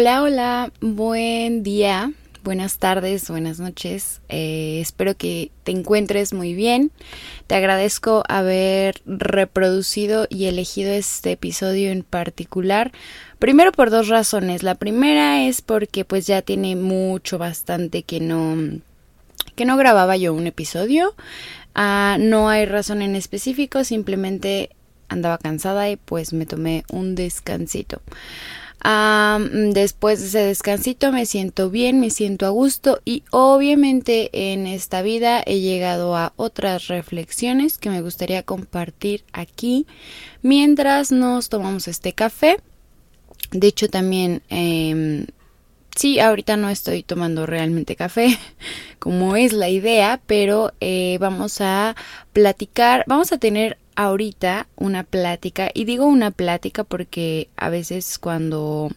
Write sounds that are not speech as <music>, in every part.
Hola, hola, buen día, buenas tardes, buenas noches. Eh, espero que te encuentres muy bien. Te agradezco haber reproducido y elegido este episodio en particular. Primero por dos razones. La primera es porque pues ya tiene mucho, bastante que no que no grababa yo un episodio. Ah, no hay razón en específico, simplemente andaba cansada y pues me tomé un descansito después de ese descansito me siento bien, me siento a gusto y obviamente en esta vida he llegado a otras reflexiones que me gustaría compartir aquí mientras nos tomamos este café. De hecho también eh, sí, ahorita no estoy tomando realmente café, <laughs> como es la idea, pero eh, vamos a platicar, vamos a tener ahorita una plática, y digo una plática porque a veces cuando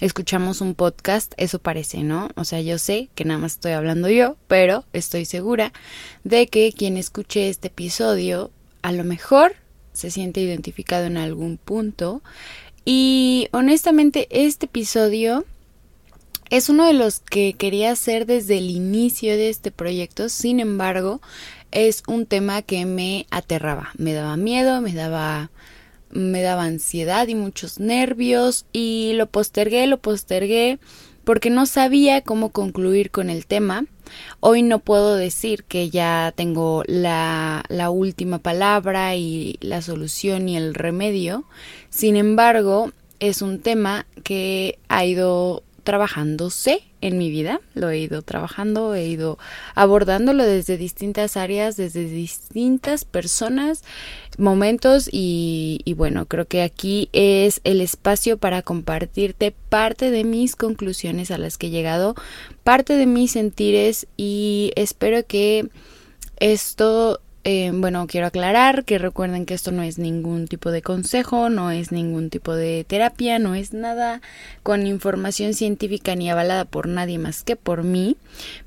escuchamos un podcast, eso parece, ¿no? O sea, yo sé que nada más estoy hablando yo, pero estoy segura de que quien escuche este episodio a lo mejor se siente identificado en algún punto. Y honestamente, este episodio es uno de los que quería hacer desde el inicio de este proyecto, sin embargo, es un tema que me aterraba, me daba miedo, me daba me daba ansiedad y muchos nervios y lo postergué, lo postergué porque no sabía cómo concluir con el tema. Hoy no puedo decir que ya tengo la, la última palabra y la solución y el remedio. Sin embargo, es un tema que ha ido trabajándose en mi vida, lo he ido trabajando, he ido abordándolo desde distintas áreas, desde distintas personas, momentos y, y, bueno, creo que aquí es el espacio para compartirte parte de mis conclusiones a las que he llegado, parte de mis sentires y espero que esto eh, bueno, quiero aclarar que recuerden que esto no es ningún tipo de consejo, no es ningún tipo de terapia, no es nada con información científica ni avalada por nadie más que por mí.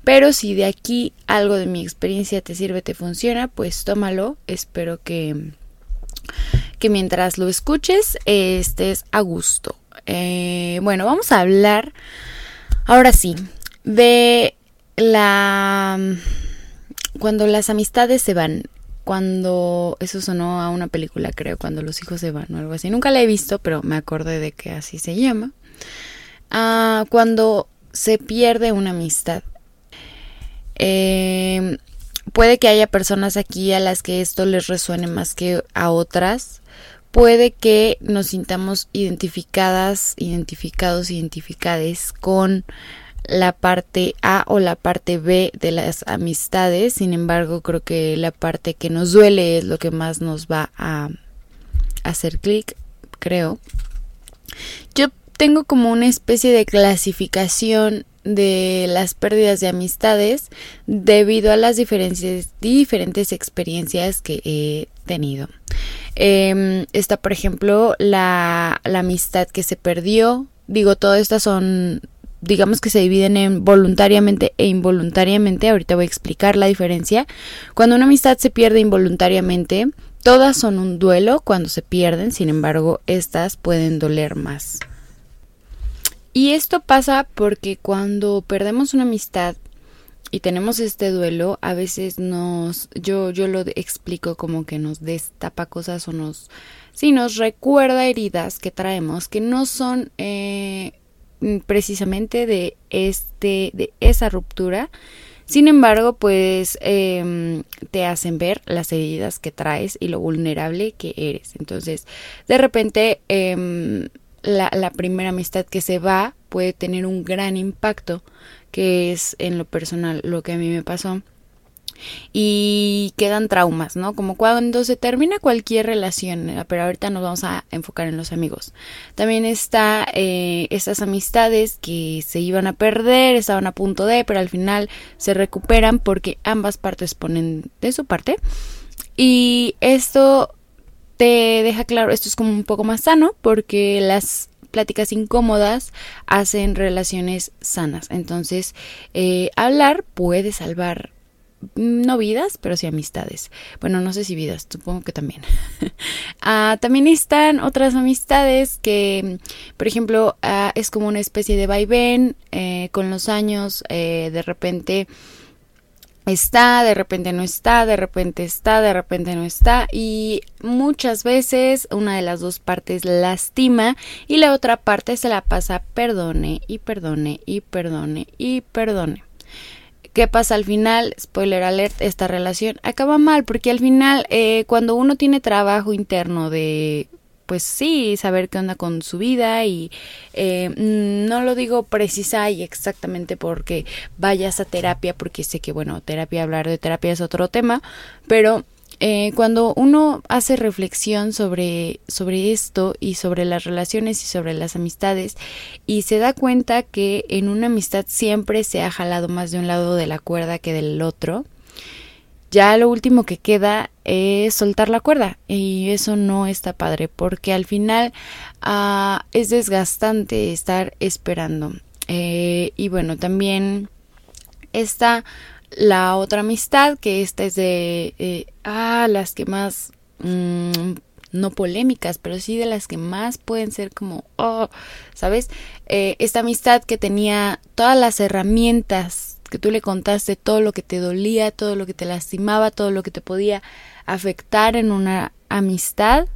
Pero si de aquí algo de mi experiencia te sirve, te funciona, pues tómalo. Espero que, que mientras lo escuches estés a gusto. Eh, bueno, vamos a hablar ahora sí de la cuando las amistades se van, cuando eso sonó a una película, creo, cuando los hijos se van o algo así. Nunca la he visto, pero me acordé de que así se llama. Ah, cuando se pierde una amistad. Em, puede que haya personas aquí a las que esto les resuene más que a otras. Puede que nos sintamos identificadas, identificados, identificades con la parte A o la parte B de las amistades. Sin embargo, creo que la parte que nos duele es lo que más nos va a hacer clic, creo. Yo tengo como una especie de clasificación de las pérdidas de amistades debido a las diferencias, diferentes experiencias que he tenido. Em, está, por ejemplo, la, la amistad que se perdió. Digo, todas estas son digamos que se dividen en voluntariamente e involuntariamente. Ahorita voy a explicar la diferencia. Cuando una amistad se pierde involuntariamente, todas son un duelo cuando se pierden, sin embargo, estas pueden doler más. Y esto pasa porque cuando perdemos una amistad y tenemos este duelo, a veces nos, yo, yo lo explico como que nos destapa cosas o nos, sí, nos recuerda heridas que traemos que no son eh, precisamente de este de esa ruptura. Sin embargo pues em, te hacen ver las heridas que traes y lo vulnerable que eres. Entonces de repente em, la, la primera amistad que se va puede tener un gran impacto que es en lo personal lo que a mí me pasó y quedan traumas, ¿no? Como cuando se termina cualquier relación, eh, pero ahorita nos vamos a enfocar en los amigos. También está eh, estas amistades que se iban a perder, estaban a punto de, pero al final se recuperan porque ambas partes ponen de su parte. Y esto te deja claro, esto es como un poco más sano porque las pláticas incómodas hacen relaciones sanas. Entonces, eh, hablar puede salvar no vidas, pero sí amistades. Bueno, no sé si vidas, supongo que también. <laughs> Ah, también están otras amistades que, por ejemplo, ah, es como una especie de vaivén eh, con los años, eh, de repente está, de repente no está, de repente está, de repente no está y muchas veces una de las dos partes lastima y la otra parte se la pasa perdone y perdone y perdone y perdone. ¿Qué pasa al final? Spoiler alert, esta relación acaba mal porque al final eh, cuando uno tiene trabajo interno de pues sí, saber qué onda con su vida y eh, no lo digo precisa y exactamente porque vayas a terapia, porque sé que, bueno, terapia, hablar de terapia es otro tema, pero eh, cuando uno hace reflexión sobre, sobre esto y sobre las relaciones y sobre las amistades y se da cuenta que en una amistad siempre se ha jalado más de un lado de la cuerda que del otro, ya lo último que queda es soltar la cuerda y eso no está padre porque al final ah, es desgastante estar esperando. Eh, y bueno también está la otra amistad que esta es de eh, ah las que más mm, no polémicas, pero sí de las que más pueden ser como, oh, ¿sabes? Eh, esta amistad que tenía todas las herramientas que tú le contaste todo lo que te dolía, todo lo que te lastimaba, todo lo que te podía afectar en una amistad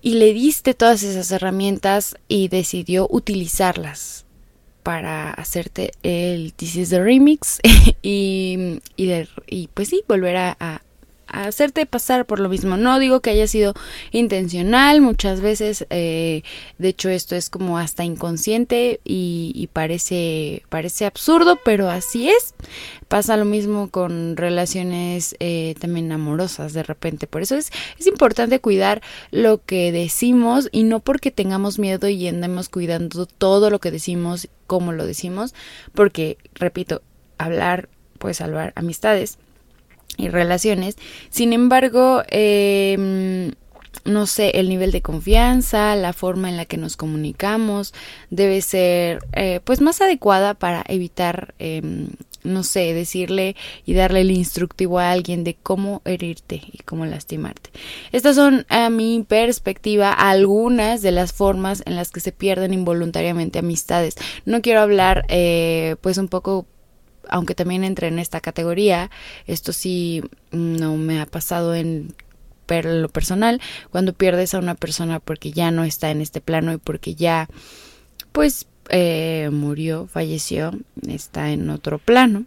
y le diste todas esas herramientas y decidió utilizarlas para hacerte el This is the Remix <laughs> y, y, pues sí, volver a, hacerte pasar por lo mismo. No digo que haya sido intencional, muchas veces, eh, de hecho esto es como hasta inconsciente y, parece, parece absurdo, pero así es. Pasa lo mismo con relaciones eh, también amorosas de repente. Por eso es, es importante cuidar lo que decimos y no porque tengamos miedo y andemos cuidando todo lo que decimos, como lo decimos, porque, repito, hablar puede salvar amistades y relaciones. Sin embargo, em, no sé, el nivel de confianza, la forma en la que nos comunicamos debe ser eh, pues más adecuada para evitar, em, no sé, decirle y darle el instructivo a alguien de cómo herirte y cómo lastimarte. Estas son a mi perspectiva algunas de las formas en las que se pierden involuntariamente amistades. No quiero hablar eh, pues un poco aunque también entre en esta categoría, esto sí no me ha pasado en lo personal, cuando pierdes a una persona porque ya no está en este plano y porque ya, pues, eh, murió, falleció, está en otro plano.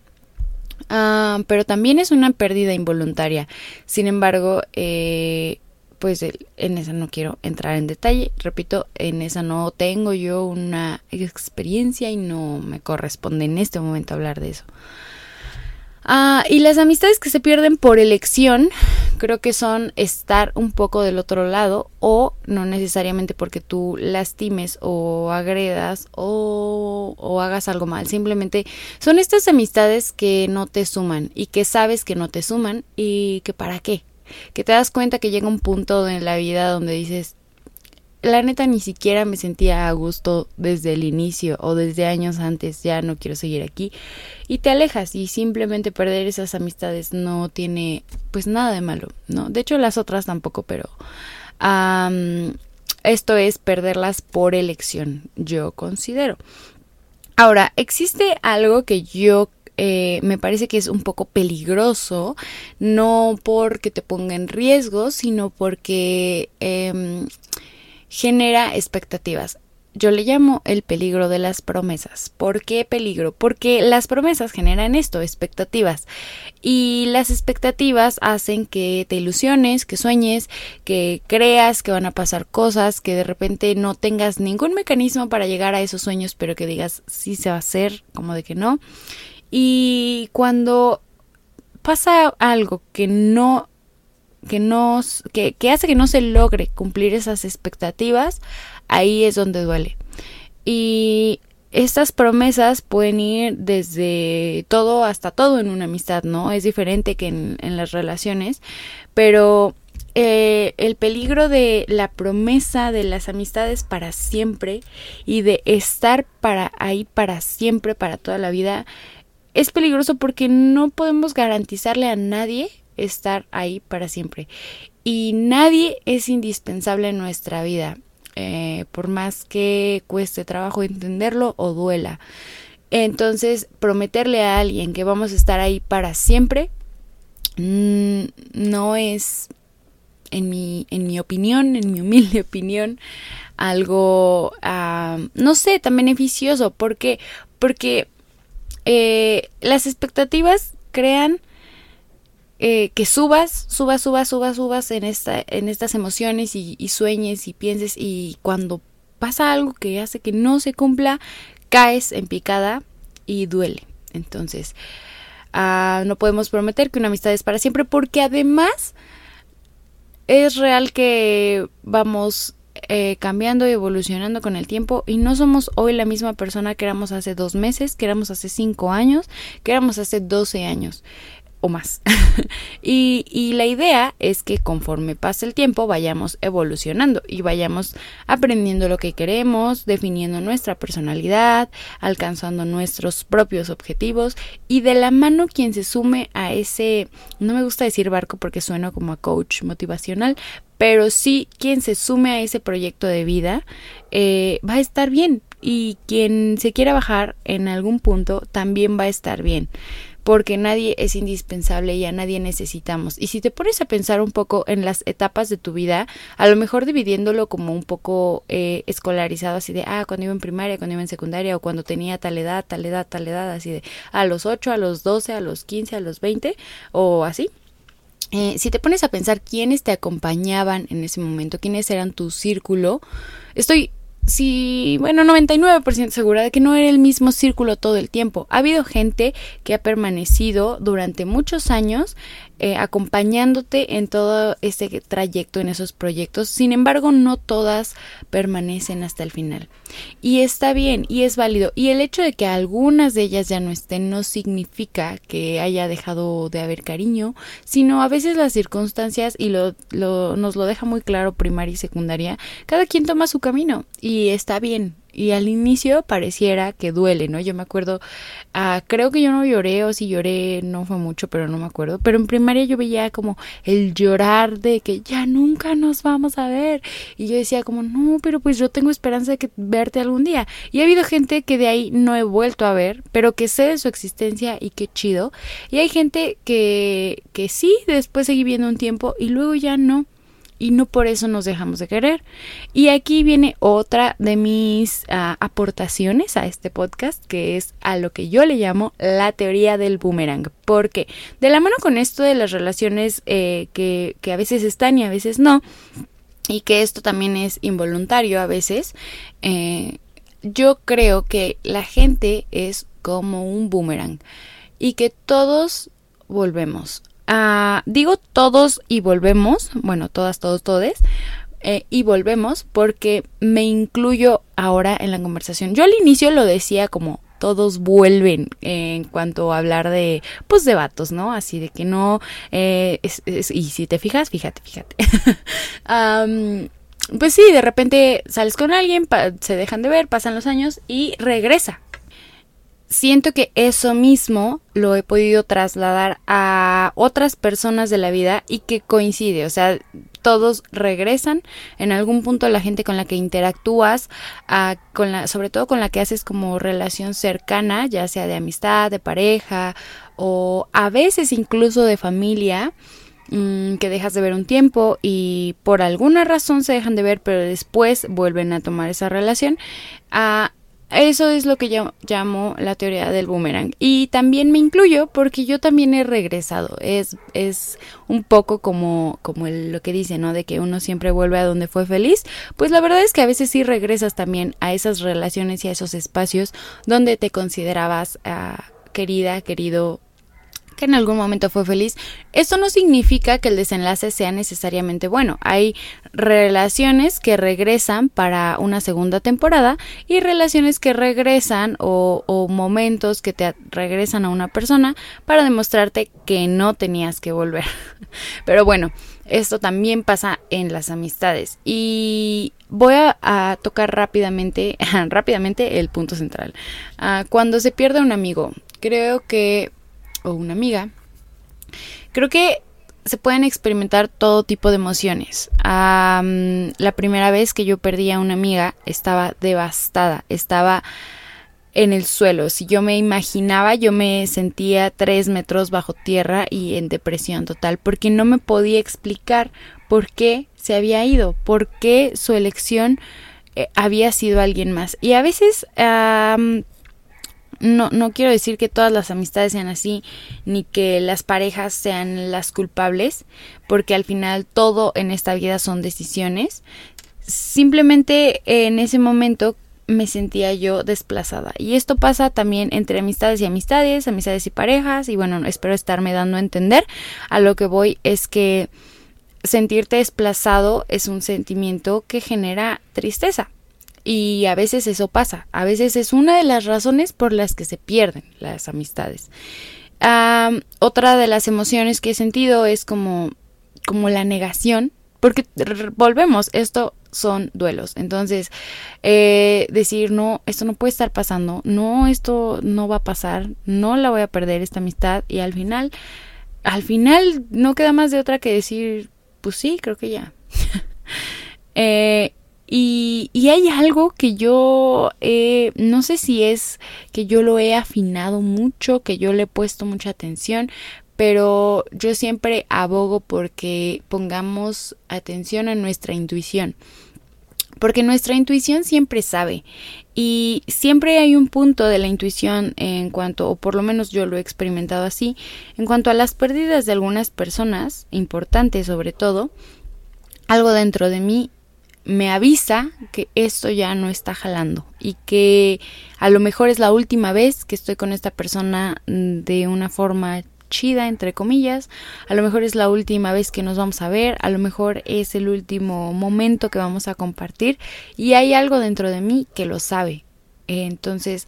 Ah, pero también es una pérdida involuntaria. Sin embargo, eh, pues en esa no quiero entrar en detalle. Repito, en esa no tengo yo una experiencia y no me corresponde en este momento hablar de eso. Ah, y las amistades que se pierden por elección, creo que son estar un poco del otro lado o no necesariamente porque tú lastimes o agredas o hagas algo mal. Simplemente son estas amistades que no te suman y que sabes que no te suman y que para qué que te das cuenta que llega un punto en la vida donde dices, la neta ni siquiera me sentía a gusto desde el inicio o desde años antes, ya no quiero seguir aquí y te alejas y simplemente perder esas amistades no tiene pues nada de malo, ¿no? De hecho las otras tampoco, pero esto es perderlas por elección, yo considero. Ahora, existe algo que yo eh, me parece que es un poco peligroso, no porque te ponga en riesgo, sino porque em, genera expectativas. Yo le llamo el peligro de las promesas. ¿Por qué peligro? Porque las promesas generan esto, expectativas. Y las expectativas hacen que te ilusiones, que sueñes, que creas que van a pasar cosas, que de repente no tengas ningún mecanismo para llegar a esos sueños, pero que digas sí se va a hacer, como de que no. Y cuando pasa algo que no que no que, que hace que no se logre cumplir esas expectativas, ahí es donde duele. Y estas promesas pueden ir desde todo hasta todo en una amistad, ¿no? Es diferente que en, en las relaciones, pero eh, el peligro de la promesa de las amistades para siempre y de estar para ahí para siempre, para toda la vida, es peligroso porque no podemos garantizarle a nadie estar ahí para siempre. Y nadie es indispensable en nuestra vida, eh, por más que cueste trabajo entenderlo o duela. Entonces, prometerle a alguien que vamos a estar ahí para siempre mm, no es, en mi, en mi opinión, en mi humilde <laughs> opinión, algo, ah, no sé, tan beneficioso. porque Porque eh, las expectativas crean eh, que subas, subas, subas, subas, subas en, esta, en estas emociones y, sueñes y pienses y cuando pasa algo que hace que no se cumpla, caes en picada y duele. Entonces, ah, no podemos prometer que una amistad es para siempre porque además es real que vamos eh, cambiando y evolucionando con el tiempo y no somos hoy la misma persona que éramos hace dos meses, que éramos hace cinco años, que éramos hace doce años o más. <laughs> y, y, la idea es que conforme pase el tiempo vayamos evolucionando y vayamos aprendiendo lo que queremos, definiendo nuestra personalidad, alcanzando nuestros propios objetivos y de la mano quien se sume a ese, no me gusta decir barco porque suena como a coach motivacional, pero sí quien se sume a ese proyecto de vida eh, va a estar bien y quien se quiera bajar en algún punto también va a estar bien porque nadie es indispensable y a nadie necesitamos. Y si te pones a pensar un poco en las etapas de tu vida, a lo mejor dividiéndolo como un poco eh, escolarizado, así de, ah, cuando iba en primaria, cuando iba en secundaria, o cuando tenía tal edad, tal edad, tal edad, así de, a los 8, a los 12, a los 15, a los 20, o así. Eh, si te pones a pensar quiénes te acompañaban en ese momento, quiénes eran tu círculo, estoy sí, bueno, 99% segura de que no era el mismo círculo todo el tiempo. Ha habido gente que ha permanecido durante muchos años eh, acompañándote en todo este trayecto, en esos proyectos. Sin embargo, no todas permanecen hasta el final. Y está bien, y es válido. Y el hecho de que algunas de ellas ya no estén no significa que haya dejado de haber cariño, sino a veces las circunstancias, y lo, nos lo deja muy claro primaria y secundaria, cada quien toma su camino y está bien y al inicio pareciera que duele, ¿no? Yo me acuerdo, ah, creo que yo no lloré o si lloré no fue mucho, pero no me acuerdo, pero en primaria yo veía como el llorar de que ya nunca nos vamos a ver y yo decía como, no, pero pues yo tengo esperanza de que verte algún día y ha habido gente que de ahí no he vuelto a ver, pero que sé de su existencia y qué chido. Y hay gente que, que sí, después seguí viendo un tiempo y luego ya no y no por eso nos dejamos de querer. Y aquí viene otra de mis ah, aportaciones a este podcast, que es a lo que yo le llamo la teoría del boomerang. Porque de la mano con esto de las relaciones eh, que, que a veces están y a veces no, y que esto también es involuntario a veces, eh, yo creo que la gente es como un boomerang y que todos volvemos Ah, digo todos y volvemos, bueno, todas, todos, todes, eh, y volvemos porque me incluyo ahora en la conversación. Yo al inicio lo decía como todos vuelven en cuanto a hablar de, pues, de vatos, ¿no? Así de que no, eh, y si te fijas, fíjate, fíjate. <laughs> pues sí, de repente sales con alguien, se dejan de ver, pasan los años y regresa siento que eso mismo lo he podido trasladar a otras personas de la vida y que coincide, o sea, todos regresan en algún punto la gente con la que interactúas, sobre todo con la que haces como relación cercana, ya sea de amistad, de pareja o a veces incluso de familia mm, que dejas de ver un tiempo y por alguna razón se dejan de ver pero después vuelven a tomar esa relación a eso es lo que yo llamo la teoría del boomerang. Y también me incluyo porque yo también he regresado. Es, es un poco como, como lo que dice, ¿no? De que uno siempre vuelve a donde fue feliz. Pues la verdad es que a veces sí regresas también a esas relaciones y a esos espacios donde te considerabas ah, querida, querido que en algún momento fue feliz, esto no significa que el desenlace sea necesariamente bueno. Hay relaciones que regresan para una segunda temporada y relaciones que regresan o, momentos que te regresan a una persona para demostrarte que no tenías que volver. <laughs> Pero bueno, esto también pasa en las amistades. Y voy a, tocar rápidamente, <laughs> rápidamente el punto central. Ah, cuando se pierde un amigo creo que, o una amiga, creo que se pueden experimentar todo tipo de emociones. la primera vez que yo perdí a una amiga estaba devastada, estaba en el suelo. Si yo me imaginaba, yo me sentía tres metros bajo tierra y en depresión total, porque no me podía explicar por qué se había ido, por qué su elección eh, había sido alguien más. Y a veces no, no quiero decir que todas las amistades sean así, ni que las parejas sean las culpables, porque al final todo en esta vida son decisiones. Simplemente en ese momento me sentía yo desplazada. Y esto pasa también entre amistades y amistades, amistades y parejas. Y bueno, espero estarme dando a entender. A lo que voy es que sentirte desplazado es un sentimiento que genera tristeza. Y a veces eso pasa. A veces es una de las razones por las que se pierden las amistades. otra de las emociones que he sentido es como, como la negación. Porque volvemos, esto son duelos. Entonces, eh, decir, no, esto no puede estar pasando, no, esto no va a pasar, no la voy a perder esta amistad y al final, al final no queda más de otra que decir, pues sí, creo que ya. <laughs> eh, y, y, hay algo que yo eh, no sé si es que yo lo he afinado mucho, que yo le he puesto mucha atención, pero yo siempre abogo porque pongamos atención a nuestra intuición. Porque nuestra intuición siempre sabe y siempre hay un punto de la intuición en cuanto, o por lo menos yo lo he experimentado así, en cuanto a las pérdidas de algunas personas, importantes sobre todo, algo dentro de mí me avisa que esto ya no está jalando y que a lo mejor es la última vez que estoy con esta persona de una forma chida, entre comillas. A lo mejor es la última vez que nos vamos a ver, a lo mejor es el último momento que vamos a compartir y hay algo dentro de mí que lo sabe. Entonces,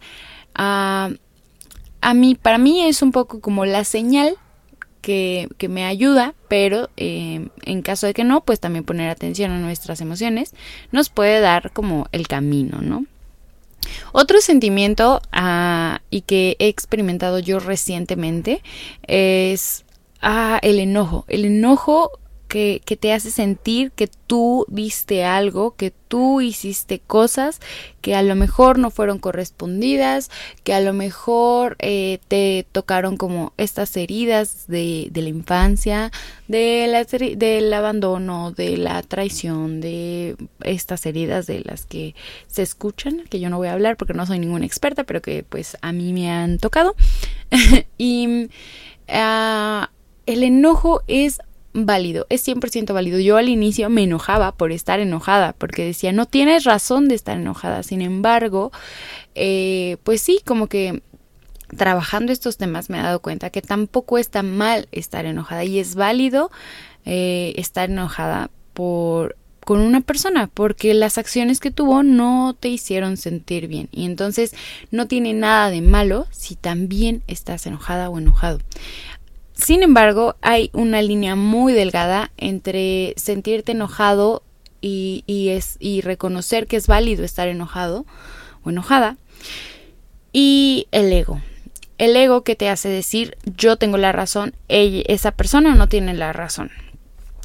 a mí, para mí es un poco como la señal que, que me ayuda, pero eh, en caso de que no, pues también poner atención a nuestras emociones nos puede dar como el camino, ¿no? Otro sentimiento ah, y que he experimentado yo recientemente es ah, el enojo. El enojo que, te hace sentir que tú viste algo, que tú hiciste cosas que a lo mejor no fueron correspondidas, que a lo mejor eh, te tocaron como estas heridas de, la infancia, del abandono, de la traición, de estas heridas de las que se escuchan, que yo no voy a hablar porque no soy ninguna experta, pero que pues a mí me han tocado. <laughs> y uh, el enojo es válido, es 100% válido. Yo al inicio me enojaba por estar enojada, porque decía, no tienes razón de estar enojada. Sin embargo, eh, pues sí, como que trabajando estos temas me he dado cuenta que tampoco está mal estar enojada y es válido eh, estar enojada por con una persona porque las acciones que tuvo no te hicieron sentir bien y entonces no tiene nada de malo si también estás enojada o enojado. Sin embargo, hay una línea muy delgada entre sentirte enojado y, reconocer que es válido estar enojado o enojada y el ego. El ego que te hace decir yo tengo la razón, esa persona no tiene la razón.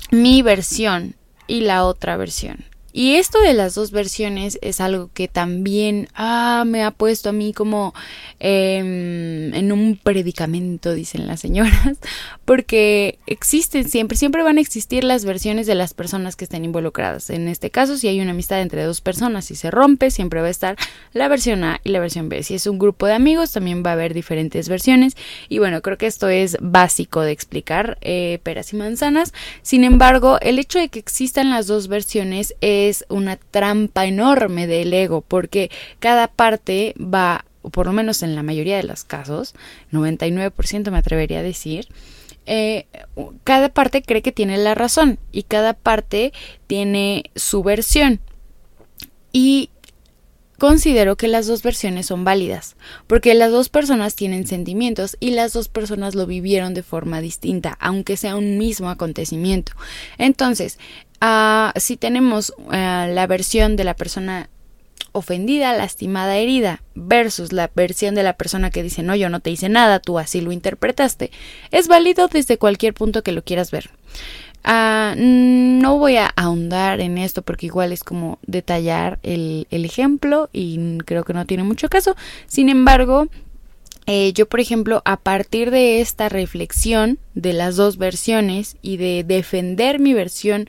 Mi versión y la otra versión. Y esto de las dos versiones es algo que también ah, me ha puesto a mí como em, en un predicamento, dicen las señoras, <laughs> porque existen siempre, siempre van a existir las versiones de las personas que estén involucradas. En este caso, si hay una amistad entre dos personas y se rompe, siempre va a estar la versión A y la versión B. Si es un grupo de amigos, también va a haber diferentes versiones. Y bueno, creo que esto es básico de explicar eh, peras y manzanas. Sin embargo, el hecho de que existan las dos versiones es es una trampa enorme del ego, porque cada parte va, por lo menos en la mayoría de los casos, 99% me atrevería a decir, eh, cada parte cree que tiene la razón y cada parte tiene su versión. Y considero que las dos versiones son válidas, porque las dos personas tienen sentimientos y las dos personas lo vivieron de forma distinta, aunque sea un mismo acontecimiento. Entonces, Ah, si tenemos eh, la versión de la persona ofendida, lastimada, herida, versus la versión de la persona que dice, no, yo no te hice nada, tú así lo interpretaste, es válido desde cualquier punto que lo quieras ver. Ah, no voy a ahondar en esto porque igual es como detallar el, el ejemplo y creo que no tiene mucho caso. Sin embargo, eh, yo, por ejemplo, a partir de esta reflexión de las dos versiones y de defender mi versión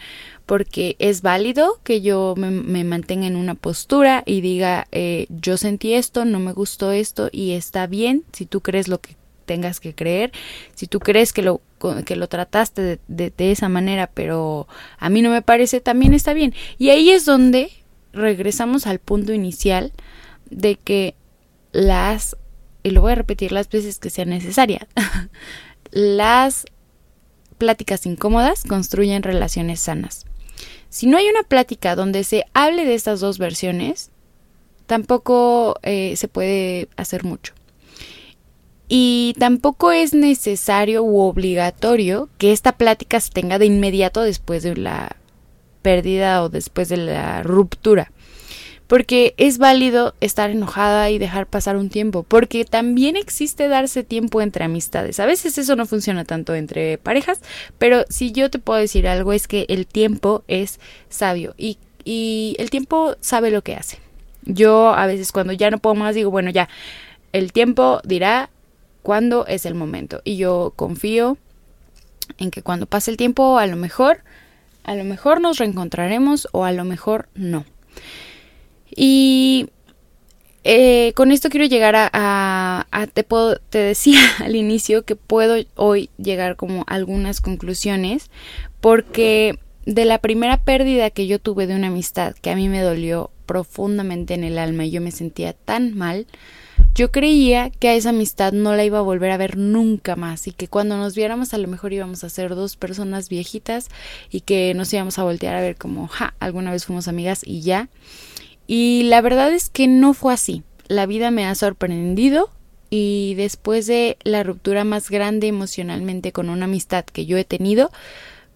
porque es válido que yo me, mantenga en una postura y diga eh, yo sentí esto, no me gustó esto y está bien si tú crees lo que tengas que creer, si tú crees que lo, que lo trataste de, de, de esa manera pero a mí no me parece, también está bien. Y ahí es donde regresamos al punto inicial de que las y lo voy a repetir las veces que sea necesaria, <laughs> las pláticas incómodas construyen relaciones sanas. Si no hay una plática donde se hable de estas dos versiones, tampoco eh, se puede hacer mucho. Y tampoco es necesario u obligatorio que esta plática se tenga de inmediato después de la pérdida o después de la ruptura porque es válido estar enojada y dejar pasar un tiempo, porque también existe darse tiempo entre amistades. A veces eso no funciona tanto entre parejas, pero si yo te puedo decir algo es que el tiempo es sabio y, el tiempo sabe lo que hace. Yo a veces cuando ya no puedo más digo, bueno, ya, el tiempo dirá cuándo es el momento y yo confío en que cuando pase el tiempo a lo mejor, a lo mejor nos reencontraremos o a lo mejor no. Y eh, con esto quiero llegar a, te, puedo, te decía <laughs> al inicio que puedo hoy llegar como a algunas conclusiones porque de la primera pérdida que yo tuve de una amistad que a mí me dolió profundamente en el alma y yo me sentía tan mal, yo creía que a esa amistad no la iba a volver a ver nunca más y que cuando nos viéramos a lo mejor íbamos a ser dos personas viejitas y que nos íbamos a voltear a ver como, ja, alguna vez fuimos amigas y ya. Y la verdad es que no fue así. La vida me ha sorprendido y después de la ruptura más grande emocionalmente con una amistad que yo he tenido,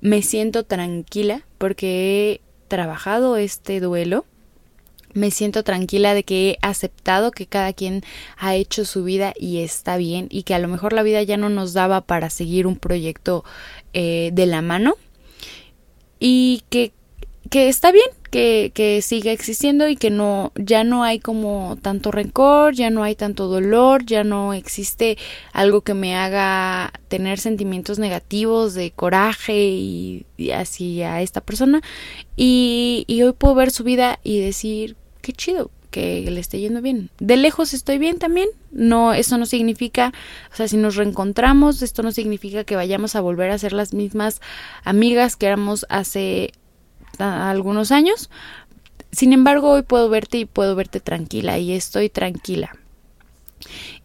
me siento tranquila porque he trabajado este duelo. Me siento tranquila de que he aceptado que cada quien ha hecho su vida y está bien y que a lo mejor la vida ya no nos daba para seguir un proyecto eh, de la mano y que, que está bien, que, que siga existiendo y que no, ya no hay como tanto rencor, ya no hay tanto dolor, ya no existe algo que me haga tener sentimientos negativos de coraje y, así a esta persona. Y, y hoy puedo ver su vida y decir, qué chido, que le esté yendo bien. De lejos estoy bien también. No, eso no significa, o sea, si nos reencontramos, esto no significa que vayamos a volver a ser las mismas amigas que éramos hace algunos años. Sin embargo, hoy puedo verte y puedo verte tranquila y estoy tranquila.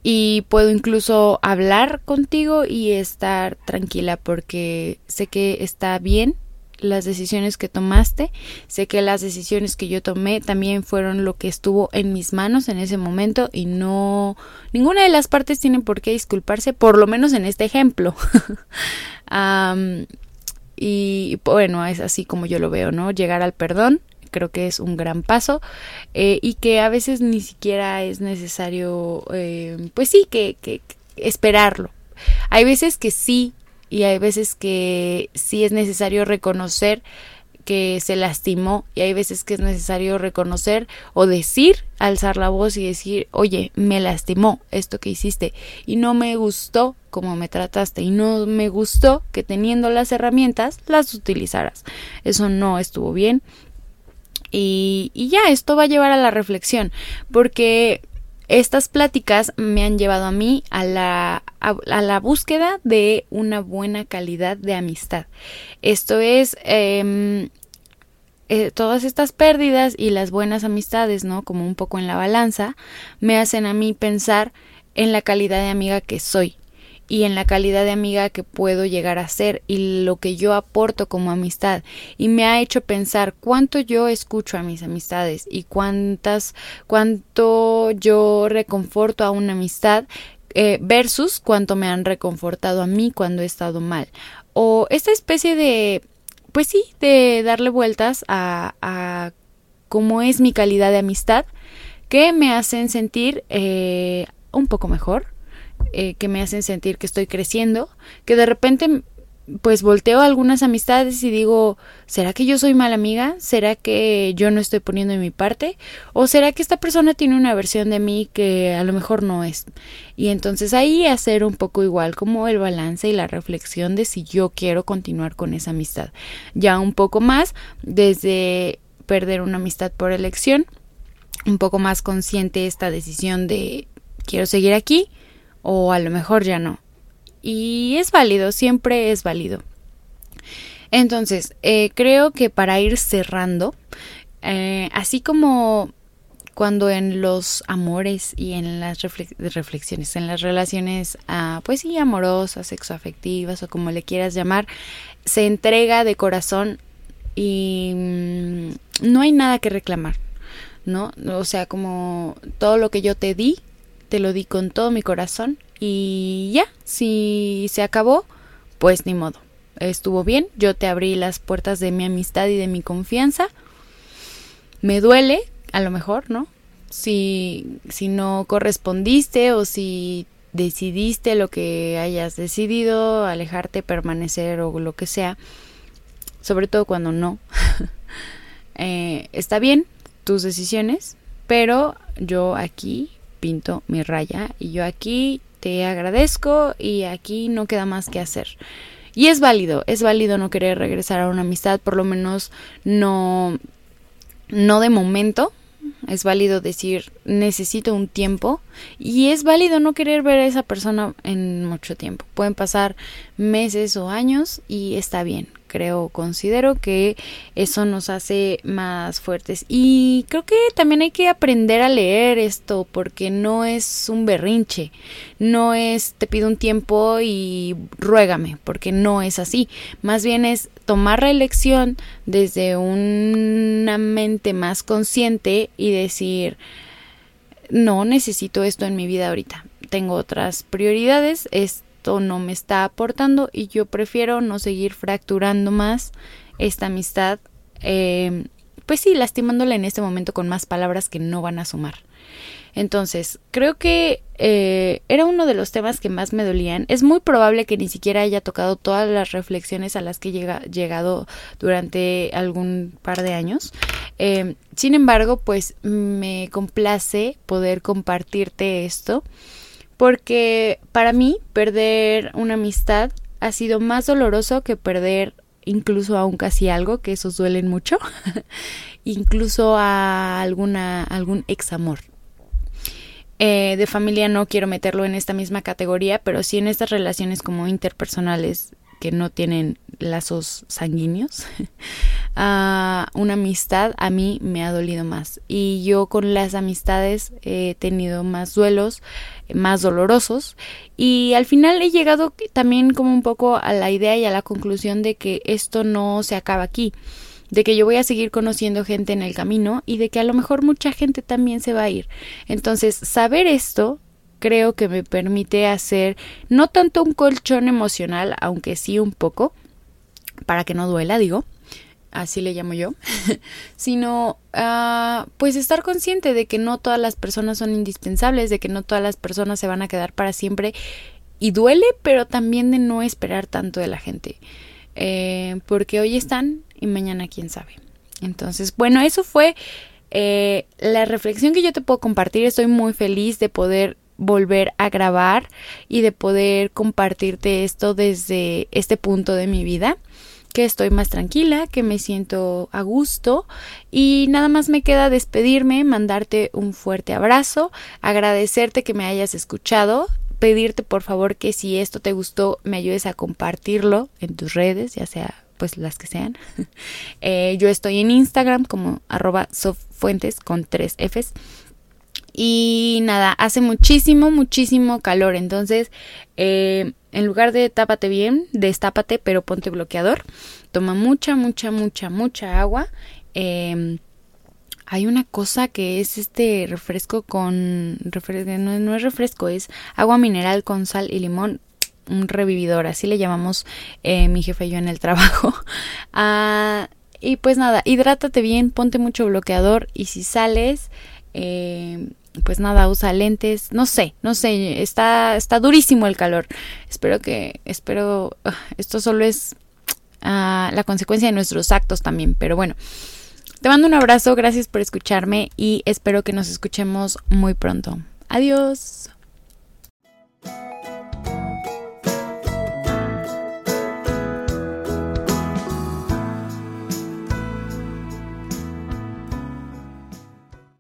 Y puedo incluso hablar contigo y estar tranquila porque sé que está bien las decisiones que tomaste, sé que las decisiones que yo tomé también fueron lo que estuvo en mis manos en ese momento y no ninguna de las partes tienen por qué disculparse, por lo menos en este ejemplo. <laughs> Y bueno, es así como yo lo veo, ¿no? Llegar al perdón creo que es un gran paso eh, y que a veces ni siquiera es necesario, eh, pues sí, que, que esperarlo. Hay veces que sí y hay veces que sí es necesario reconocer que se lastimó y hay veces que es necesario reconocer o decir, alzar la voz y decir, oye, me lastimó esto que hiciste y no me gustó como me trataste y no me gustó que teniendo las herramientas las utilizaras. Eso no estuvo bien. Y, y ya, esto va a llevar a la reflexión, porque estas pláticas me han llevado a mí a la, a, la búsqueda de una buena calidad de amistad. Esto es em, eh, todas estas pérdidas y las buenas amistades, ¿no? Como un poco en la balanza, me hacen a mí pensar en la calidad de amiga que soy y en la calidad de amiga que puedo llegar a ser y lo que yo aporto como amistad y me ha hecho pensar cuánto yo escucho a mis amistades y cuántas cuánto yo reconforto a una amistad eh, versus cuánto me han reconfortado a mí cuando he estado mal o esta especie de pues sí, de darle vueltas a, a cómo es mi calidad de amistad que me hacen sentir eh, un poco mejor, eh, que me hacen sentir que estoy creciendo, que de repente pues volteo algunas amistades y digo, ¿será que yo soy mala amiga? ¿Será que yo no estoy poniendo en mi parte? ¿O será que esta persona tiene una versión de mí que a lo mejor no es? Y entonces ahí hacer un poco igual como el balance y la reflexión de si yo quiero continuar con esa amistad. Ya un poco más desde perder una amistad por elección, un poco más consciente esta decisión de quiero seguir aquí o a lo mejor ya no y es válido, siempre es válido. Entonces, eh, creo que para ir cerrando, eh, así como cuando en los amores y en las reflexiones, en las relaciones, ah, pues sí, amorosas, sexoafectivas o como le quieras llamar, se entrega de corazón y mm, no hay nada que reclamar, ¿no? O sea, como todo lo que yo te di, te lo di con todo mi corazón y ya, si se acabó, pues ni modo. Estuvo bien, yo te abrí las puertas de mi amistad y de mi confianza. Me duele, a lo mejor, ¿no? Si, si no correspondiste o si decidiste lo que hayas decidido, alejarte, permanecer o lo que sea, sobre todo cuando no. <laughs> eh, está bien tus decisiones, pero yo aquí pinto mi raya y yo aquí te agradezco y aquí no queda más que hacer. Y es válido, es válido no querer regresar a una amistad, por lo menos no, no de momento. Es válido decir necesito un tiempo y es válido no querer ver a esa persona en mucho tiempo. Pueden pasar meses o años y está bien creo, considero que eso nos hace más fuertes. Y creo que también hay que aprender a leer esto porque no es un berrinche, no es te pido un tiempo y ruégame, porque no es así. Más bien es tomar la elección desde una mente más consciente y decir, no necesito esto en mi vida ahorita. Tengo otras prioridades, es no me está aportando y yo prefiero no seguir fracturando más esta amistad, eh, pues sí, lastimándola en este momento con más palabras que no van a sumar. Entonces, creo que eh, era uno de los temas que más me dolían. Es muy probable que ni siquiera haya tocado todas las reflexiones a las que he llegado durante algún par de años. Eh, sin embargo, pues me complace poder compartirte esto porque para mí perder una amistad ha sido más doloroso que perder incluso a un casi algo, que esos duelen mucho, <laughs> incluso a alguna, algún ex amor. Eh, de familia no quiero meterlo en esta misma categoría, pero sí en estas relaciones como interpersonales que no tienen lazos sanguíneos, a <laughs> una amistad a mí me ha dolido más. Y yo con las amistades he tenido más duelos, más dolorosos. Y al final he llegado también como un poco a la idea y a la conclusión de que esto no se acaba aquí de que yo voy a seguir conociendo gente en el camino y de que a lo mejor mucha gente también se va a ir. Entonces, saber esto creo que me permite hacer no tanto un colchón emocional, aunque sí un poco, para que no duela, digo, así le llamo yo, <laughs> sino uh, pues estar consciente de que no todas las personas son indispensables, de que no todas las personas se van a quedar para siempre y duele, pero también de no esperar tanto de la gente, eh, porque hoy están y mañana quién sabe. Entonces, bueno, eso fue eh, la reflexión que yo te puedo compartir. Estoy muy feliz de poder volver a grabar y de poder compartirte esto desde este punto de mi vida que estoy más tranquila, que me siento a gusto y nada más me queda despedirme, mandarte un fuerte abrazo, agradecerte que me hayas escuchado, pedirte por favor que si esto te gustó me ayudes a compartirlo en tus redes, ya sea pues las que sean. <laughs> Eh, yo estoy en Instagram como arroba sofuentes con tres Fs y nada, hace muchísimo, muchísimo calor. Entonces, eh, en lugar de tápate bien, destápate, pero ponte bloqueador. Toma mucha, mucha, mucha, mucha agua. Em, hay una cosa que es este refresco con... no, es refresco, es agua mineral con sal y limón. Un revividor, así le llamamos eh, mi jefe y yo en el trabajo. <laughs> ah, y pues nada, hidrátate bien, ponte mucho bloqueador y si sales Eh, pues nada, usa lentes, no sé, no sé, está, está durísimo el calor. Espero que, espero, ah, esto solo es ah, la consecuencia de nuestros actos también, pero bueno. Te mando un abrazo, gracias por escucharme y espero que nos escuchemos muy pronto. Adiós.